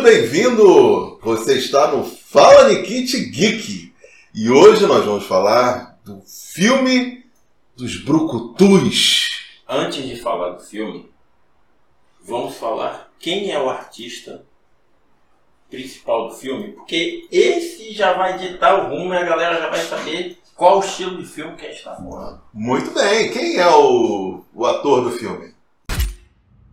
muito bem-vindo! Você está no Fala Nikit Geek e hoje nós vamos falar do filme dos Brucutus. Antes de falar do filme, vamos falar quem é o artista principal do filme, porque esse já vai ditar o rumo e a galera já vai saber qual o estilo de filme que a gente está falando. Muito bem, quem é o, o ator do filme?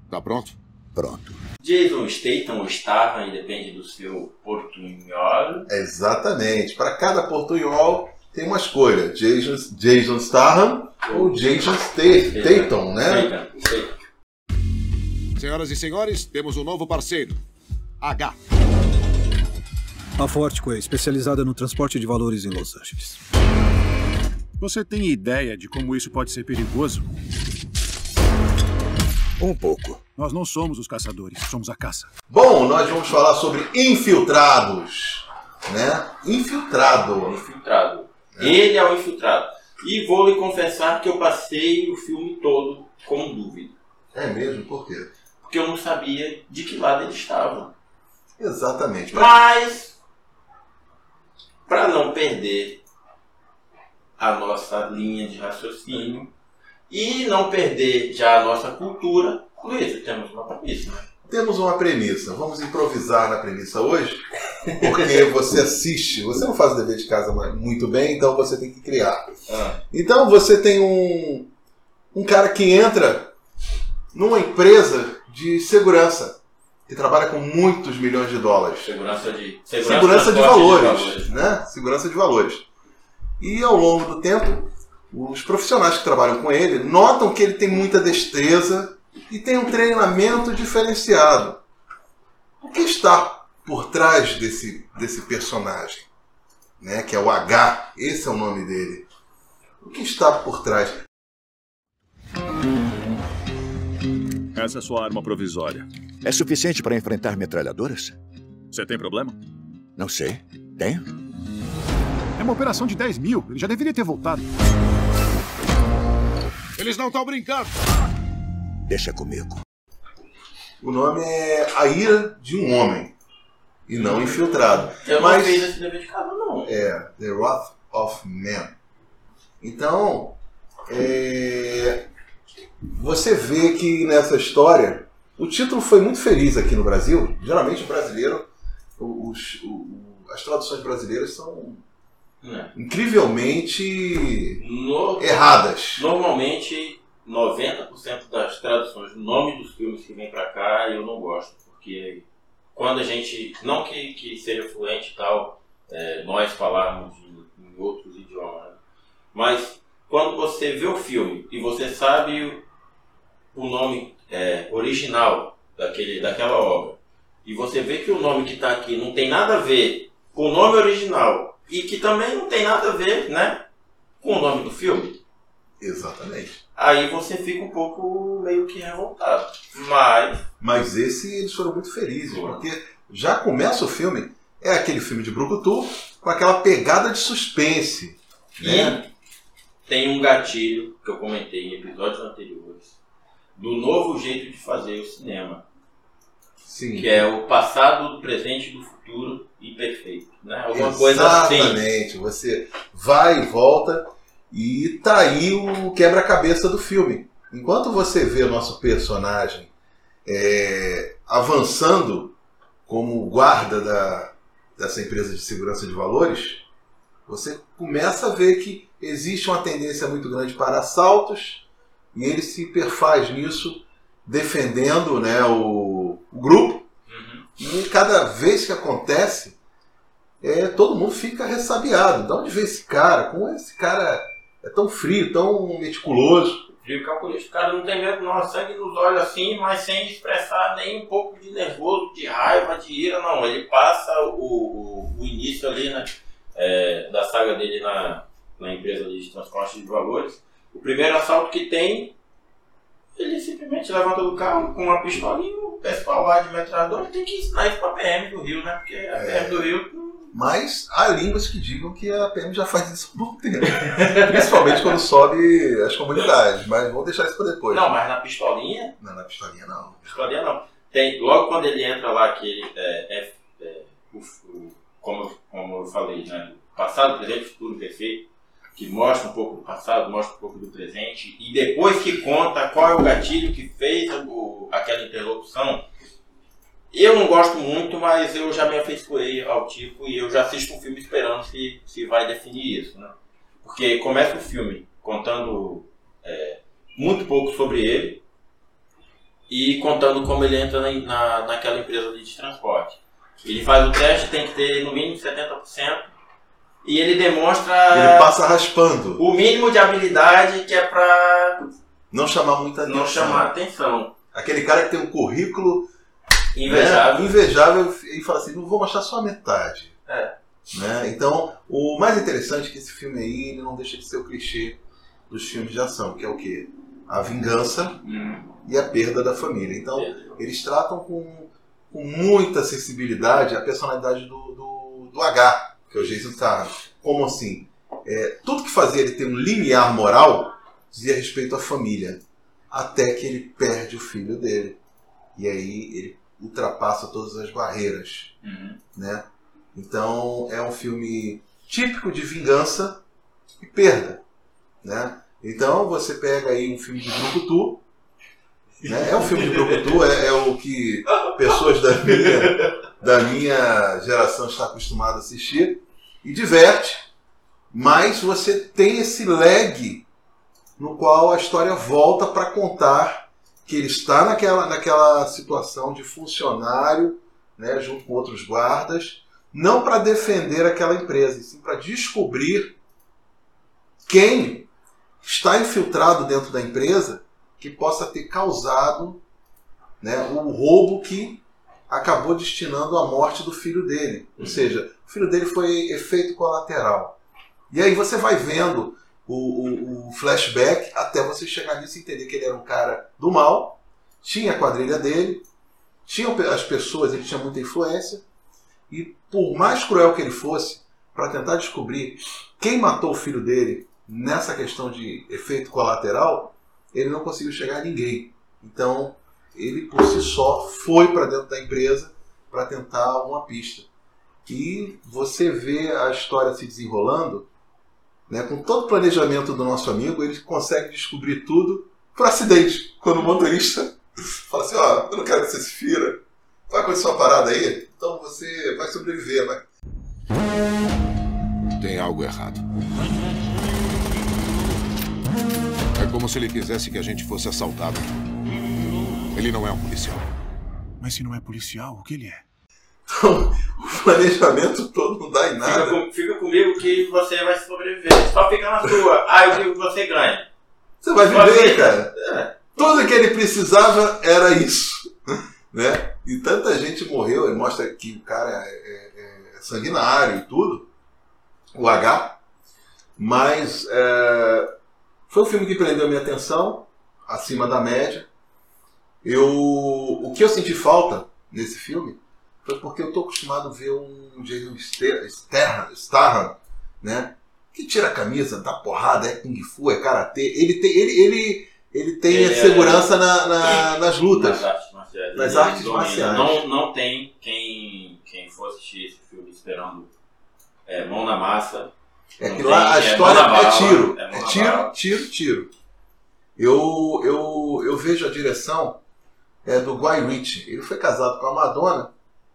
Tá pronto? Pronto. Jason Statham ou Statham, depende do seu portunhol. Exatamente, para cada portunhol tem uma escolha: Jason, Jason Statham ou Jason Statham, né? Statham. Senhoras e senhores, temos um novo parceiro. H. A Fortco é especializada no transporte de valores em Los Angeles. Você tem ideia de como isso pode ser perigoso? Um pouco. Nós não somos os caçadores, somos a caça. Bom, nós vamos falar sobre infiltrados, né? Infiltrado. Infiltrado. Ele é o infiltrado. E vou lhe confessar que eu passei o filme todo com dúvida. É mesmo? Por quê? Porque eu não sabia de que lado ele estava. Exatamente. Mas, para não perder a nossa linha de raciocínio e não perder já a nossa cultura, Luiz, temos uma premissa, né? Temos uma premissa. Vamos improvisar na premissa hoje, porque você assiste, você não faz o dever de casa muito bem, então você tem que criar. Ah, Então você tem um, um cara que entra numa empresa de segurança, que trabalha com muitos milhões de dólares. segurança de Segurança de transporte valores, né? Segurança de valores. E ao longo do tempo, os profissionais que trabalham com ele notam que ele tem muita destreza e tem um treinamento diferenciado. O que está por trás desse, desse personagem? Né? Que é o H, esse é o nome dele. O que está por trás? Essa é sua arma provisória. É suficiente para enfrentar metralhadoras? Você tem problema? Não sei. Tenho? É uma operação de 10 mil. Ele já deveria ter voltado. Eles não estão brincando. Deixa comigo. O nome é A Ira de um Homem e não Infiltrado. Eu não Mas fiz esse dever de casa, não. é The Wrath of Man. Então, é, você vê que nessa história o título foi muito feliz aqui no Brasil. Geralmente o brasileiro, os- o- as traduções brasileiras são Né? incrivelmente No- erradas. Normalmente, 90% das traduções nome dos filmes que vem pra cá eu não gosto, porque quando a gente, não que, que seja fluente e tal, é, nós falarmos em, em outros idiomas, né? mas quando você vê o filme e você sabe o, o nome é, original daquele, daquela obra, e você vê que o nome que está aqui não tem nada a ver com o nome original, e que também não tem nada a ver né, com o nome do filme, Exatamente. Aí você fica um pouco meio que revoltado. Mas. Mas esse eles foram muito felizes, porque já começa o filme, é aquele filme de Brucutu, com aquela pegada de suspense. Né? E tem um gatilho que eu comentei em episódios anteriores do novo jeito de fazer o cinema, Sim. que é o passado, do presente e do futuro e perfeito. Né? Alguma coisa assim. Exatamente. Você vai e volta e tá aí o quebra-cabeça do filme. Enquanto você vê o nosso personagem é, avançando como guarda da, dessa empresa de segurança de valores, você começa a ver que existe uma tendência muito grande para assaltos e ele se perfaz nisso, defendendo né, o, o grupo. E cada vez que acontece, é, todo mundo fica ressabiado. De onde veio esse cara? Como esse cara é tão frio, tão meticuloso? Frio calculista. O cara não tem medo, não. Sangue nos olhos assim, mas sem expressar nem um pouco de nervoso, de raiva, de ira, não. Ele passa o, o, o início ali, né? é, da saga dele na, na empresa de transporte de valores. O primeiro assalto que tem, ele simplesmente levanta do carro com uma pistolinha e o pessoal lá de metralhadora tem que ensinar isso pra PM do Rio, né? Porque a é. PM do Rio. Mas há línguas que digam que a PM já faz isso há um bom tempo. Principalmente quando sobe as comunidades. Mas vamos deixar isso para depois. Não, mas na pistolinha. Não, na pistolinha não. Pistolinha não. Tem, logo quando ele entra lá, que ele é, é, é o, o, como, como eu falei, né? Passado, presente, futuro, perfeito que mostra um pouco do passado, mostra um pouco do presente, e depois que conta qual é o gatilho que fez o, aquela interlocução, eu não gosto muito, mas eu já me afeiçoei ao tipo e eu já assisto um filme esperando se, se vai definir isso, né? Porque começa o filme contando é, muito pouco sobre ele e contando como ele entra na, na, naquela empresa de transporte. Ele faz o teste, tem que ter no mínimo 70%, e ele demonstra Ele passa raspando. o mínimo de habilidade que é pra Não chamar muita atenção. não chamar atenção. Aquele cara que tem um currículo Invejável. né, invejável e fala assim, não vou mostrar só a metade. É. Né? Então, o mais interessante é que esse filme aí ele não deixa de ser o clichê dos filmes de ação, que é o quê? A vingança Hum, e a perda da família. Então, eles tratam com, com muita sensibilidade a personalidade do, do, do H, que é o Jason Statham. Como assim? É, tudo que fazia ele ter um limiar moral dizia respeito à família. Até que ele perde o filho dele. E aí ele ultrapassa todas as barreiras. Uhum. Né? Então é um filme típico de vingança e perda. Né? Então você pega aí um filme de Brucutu. Né? É um filme de Brucutu, é, é o que pessoas da minha, da minha geração estão acostumadas a assistir. E diverte, mas você tem esse lag no qual a história volta para contar que ele está naquela, naquela situação de funcionário, né, junto com outros guardas, não para defender aquela empresa, sim para descobrir quem está infiltrado dentro da empresa que possa ter causado né, o roubo que acabou destinando a morte do filho dele. Ou seja, o filho dele foi efeito colateral. E aí você vai vendo o, o- o flashback até você chegar nisso e entender que ele era um cara do mal, tinha a quadrilha dele, tinha as pessoas, ele tinha muita influência, e por mais cruel que ele fosse, para tentar descobrir quem matou o filho dele nessa questão de efeito colateral, ele não conseguiu chegar a ninguém. Então, ele por si só foi para dentro da empresa para tentar uma pista. E você vê a história se desenrolando, né, com todo o planejamento do nosso amigo, ele consegue descobrir tudo por acidente. Quando o motorista fala assim: Ó, eu não quero que você se fira, vai acontecer uma parada aí, então você vai sobreviver, vai. Tem algo errado. É como se ele quisesse que a gente fosse assaltado. Ele não é um policial. Mas se não é policial, o que ele é? Então, o planejamento todo não dá em Fica, nada. com- fica comigo que você vai sobreviver. Só fica na sua. Aí o que você ganha. Você vai viver, vida. cara. É. Tudo que ele precisava era isso. Né? E tanta gente morreu, ele mostra que o cara é, é- é sanguinário e tudo, o H, mas é, foi um filme que prendeu minha atenção, acima da média. Eu, o que eu senti falta nesse filme foi porque eu tô acostumado a ver um Jason Statham- né? Que tira a camisa, dá porrada, é kung fu, é karatê. Ele tem, ele, ele, ele tem Ele é- segurança na- na- nas lutas. Nas artes marciais. Nas Ele artes marciais. Não, não tem quem, quem for assistir esse filme esperando é, mão na massa. É que lá a é história é bala, tiro. é É tiro, tiro, tiro. Eu, eu, eu vejo a direção é, do Guy Ritchie. Ele foi casado com a Madonna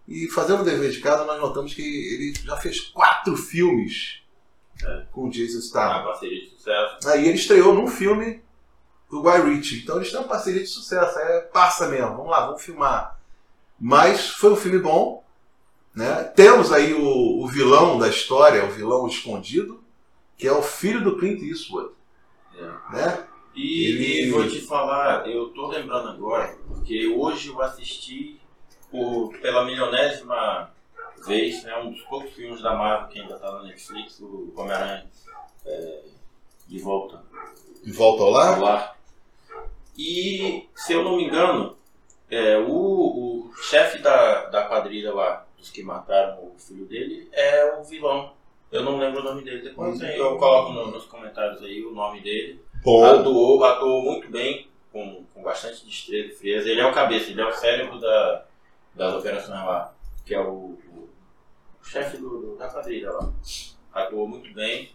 e fazendo o dever de casa nós notamos que ele já fez quatro filmes É. com o Jason Uma Statham. parceria de sucesso. Aí ele estreou num filme do Guy Ritchie. Então eles têm uma parceria de sucesso. É passa mesmo. Vamos lá, vamos filmar. Mas foi um filme bom. Né? Temos aí o, o vilão da história, o vilão escondido, que é o filho do Clint Eastwood. É. Né? E, e vou te falar, eu tô lembrando agora, porque hoje eu assisti por, pela milionésima vez, né, um dos poucos filmes da Marvel que ainda tá na Netflix, o Homem-Aranha é, de volta De volta ao ao lar. lar. E, se eu não me engano, é, o, o chefe da, da quadrilha lá, dos que mataram o filho dele, é o vilão. Eu não lembro o nome dele. Depois eu coloco no- nos comentários aí o nome dele. Bom, Atuou, atuou muito bem, com, com bastante destreza e frieza. Ele é o cabeça, ele é o cérebro da, das operações lá, que é o, o chefe do, do- da quadrilha lá. atuou muito bem.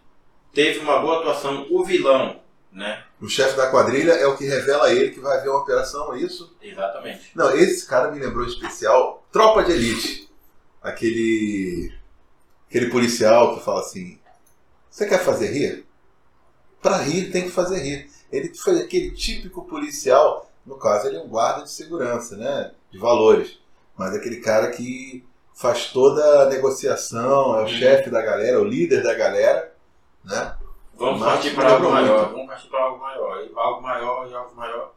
Teve uma boa atuação o vilão, né? O chefe da quadrilha é o que revela a ele que vai haver uma operação, é isso? Exatamente. Não, esse cara me lembrou em especial Tropa de Elite. Aquele. Aquele policial que fala assim: Você quer fazer rir? Pra rir tem que fazer rir. Ele foi aquele típico policial, no caso, ele é um guarda de segurança, né? De valores. Mas aquele cara que faz toda a negociação, é o Uhum. chefe da galera, o líder da galera, né? Vamos Mas partir para algo maior. muito. Vamos partir para algo maior. E Algo maior e algo maior.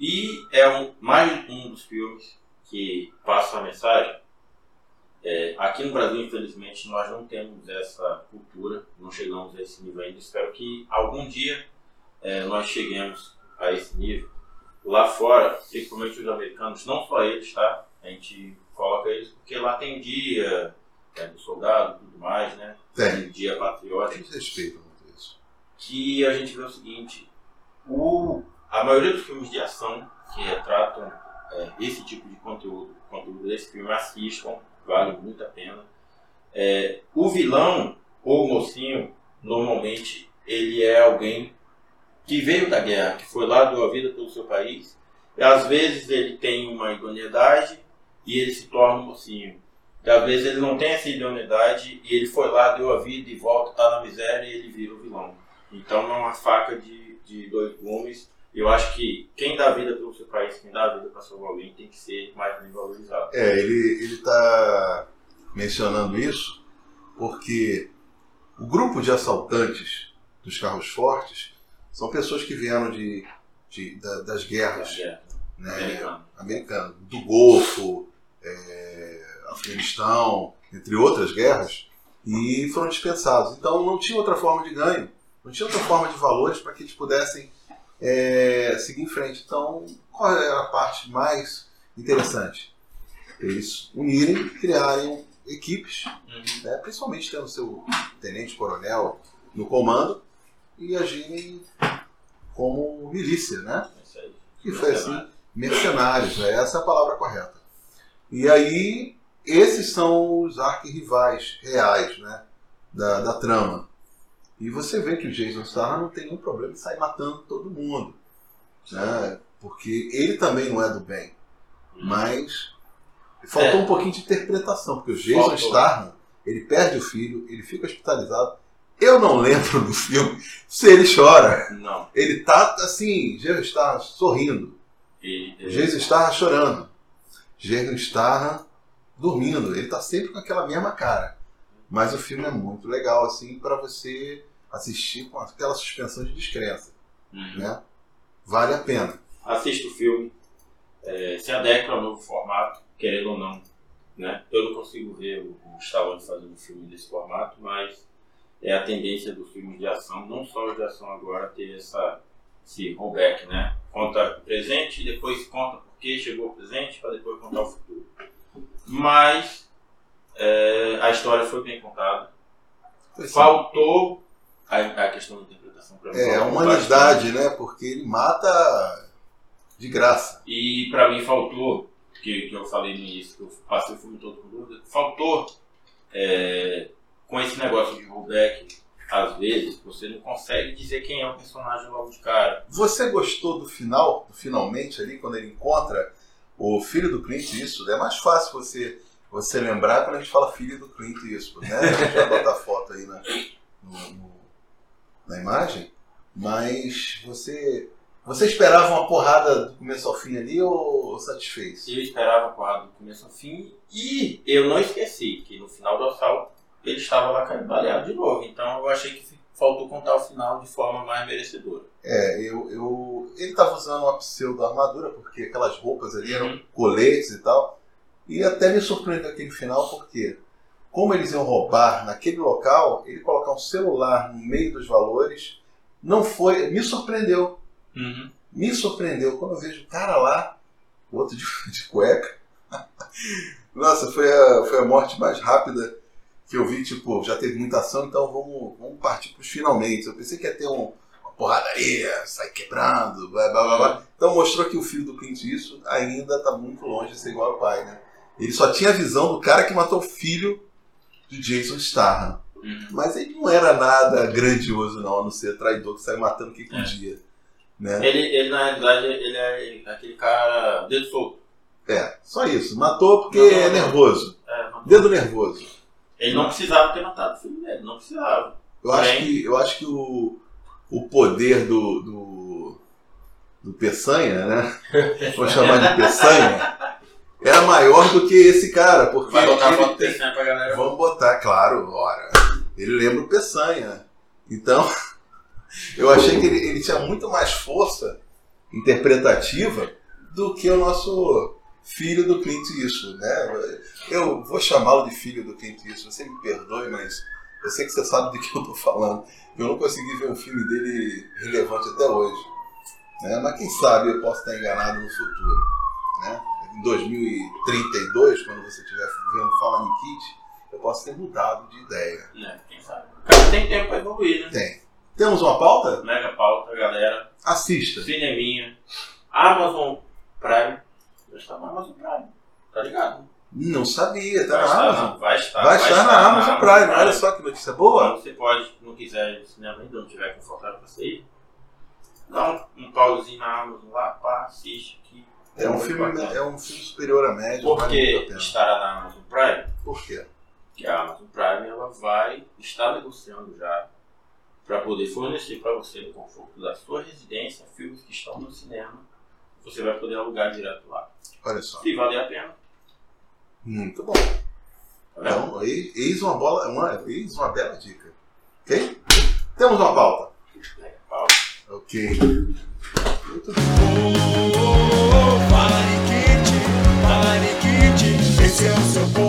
E é um, mais um dos filmes que passa a mensagem. É, aqui no Brasil, infelizmente, nós não temos essa cultura, não chegamos a esse nível ainda. Espero que algum dia é, nós cheguemos a esse nível. Lá fora, principalmente os americanos, não só eles, tá? A gente coloca eles porque lá tem dia é, do soldado e tudo mais, né? Tem. dia patriótico Eles respeitam muito isso. que a gente vê o seguinte: o, a maioria dos filmes de ação que retratam é, esse tipo de conteúdo, conteúdo desse filme, assistam, vale muito a pena. É, o vilão ou o mocinho, normalmente, ele é alguém que veio da guerra, que foi lá, deu a vida pelo seu país, e às vezes ele tem uma idoneidade e ele se torna um mocinho. E às vezes ele não tem essa idoneidade e ele foi lá, deu a vida e volta, tá na miséria e ele vira o vilão. Então é uma faca de, de dois gumes. Eu acho que quem dá vida pelo seu país, quem dá vida para salvar alguém, tem que ser mais bem valorizado. É, ele ele está mencionando isso porque o grupo de assaltantes dos carros fortes são pessoas que vieram de, de- da- das guerras né, americanas, do Golfo, é, Afeganistão, entre outras guerras, e foram dispensados. Então não tinha outra forma de ganho, não tinha outra forma de valores para que eles pudessem é, seguir em frente. Então, qual era a parte mais interessante? Eles unirem, criarem equipes, Uhum. né, principalmente tendo seu tenente-coronel no comando, e agirem como milícia, né? É. E foi assim, mercenários, né? essa é a palavra correta. E aí, esses são os arquirrivais reais né? da, da trama. E você vê que o Jason Statham não tem nenhum problema em sair matando todo mundo. Né? Porque ele também não é do bem. Mas faltou É. um pouquinho de interpretação, porque o Jason Faltou. Statham, ele perde o filho, ele fica hospitalizado. Eu não lembro do filme se ele chora. Não. Ele tá assim, Jason Statham sorrindo. E, é, Jason Statham chorando. Jason Statham dormindo. Ele tá sempre com aquela mesma cara. Mas o filme é muito legal, assim, para você assistir com aquela suspensão de descrença, uhum. né? Vale a pena. assista o filme, é, se adequa ao novo formato, querendo ou não. Né? Eu não consigo ver o, o Stallone fazendo um filme desse formato, mas é a tendência dos filmes de ação, não só os de ação agora, ter essa, esse rollback, né? Conta o presente e depois conta por que chegou o presente para depois contar o futuro. Mas é, a história foi bem contada. Assim, Faltou a, a questão da interpretação para mim. é, a humanidade, né? Porque ele mata de graça. E pra mim faltou, que, que eu falei no início, que eu passei o filme todo com dúvida, faltou é, com esse negócio de rollback, às vezes você não consegue dizer quem é o personagem logo de cara. Você gostou do final, do finalmente ali, quando ele encontra o filho do Clint Eastwood? É mais fácil você, você lembrar quando a gente fala filho do Clint Eastwood, né? A gente vai botar foto aí na, no- no- na imagem. Mas você, você esperava uma porrada do começo ao fim ali ou, satisfez? Eu esperava a porrada do começo ao fim e eu não esqueci que no final do assalto ele estava lá carimbaleado de novo. Então eu achei que faltou contar o final de forma mais merecedora. É, eu, eu, ele estava usando uma pseudo-armadura, porque aquelas roupas ali eram Uhum. coletes e tal. E até me surpreendeu aquele final, porque como eles iam roubar naquele local, ele colocar um celular no meio dos valores, não foi. Me surpreendeu. Me surpreendeu quando eu vejo o cara lá, o outro de, de cueca. Nossa, foi a, foi a morte mais rápida que eu vi, tipo, já teve muita ação, então vamos, vamos partir para os finalmente. Eu pensei que ia ter um, uma porradaria, sair quebrando, blá blá blá blá. Então mostrou que o filho do Clint Eastwood ainda está muito longe de ser igual ao pai, né? Ele só tinha a visão do cara que matou o filho de Jason Statham. Uhum. Mas ele não era nada grandioso, não, a não ser traidor que sai matando quem É. podia. Né? Ele, ele, na realidade, ele é aquele cara dedo solto. É, só isso. Matou porque não, é nervoso. É, Dedo nervoso. Ele não precisava ter matado o filho dele, não precisava. Eu acho que, eu acho que o, o poder do, do, do Peçanha, né? Vou chamar de Peçanha, era maior do que esse cara, porque Vai botar ele foto tem- né, pra galera. Vamos botar, claro, ora. Ele lembra o Peçanha. Então, eu achei que ele, ele tinha muito mais força interpretativa do que o nosso filho do Clint Eastwood, né? Eu vou chamá-lo de filho do Clint Eastwood, você me perdoe, mas eu sei que você sabe do que eu tô falando. Eu não consegui ver um filme dele relevante até hoje. Né? Mas quem sabe eu posso estar enganado no futuro. Né? Em 2032, quando você estiver vendo Fala Nikit, eu posso ter mudado de ideia. É, quem sabe. O cara tem tempo pra evoluir, né? Tem. Temos uma pauta? Mega pauta, galera. Assista. Cineminha. Amazon Prime. Já está no Amazon Prime. Tá ligado? Não sabia, tá vai, na estar, Amazon. não, vai estar. Vai estar na Amazon Prime. Olha só que notícia boa. Então, você pode, não quiser ir no cinema ainda, não tiver confortável pra sair, dá um, um pauzinho na Amazon lá, pá, assiste aqui. É um filme, bacana. é um filme superior à média. Por que estará na Amazon Prime? Por quê? que a Amazon Prime ela vai estar negociando já para poder fornecer para você no conforto da sua residência filmes que estão no cinema. Você vai poder alugar direto lá. Olha só. Se valer a pena. Muito bom. Então, aí, eis uma bola, uma, eis uma bela dica. Ok? Temos uma pauta. Mega pau. Ok. Muito bem. Esse é o seu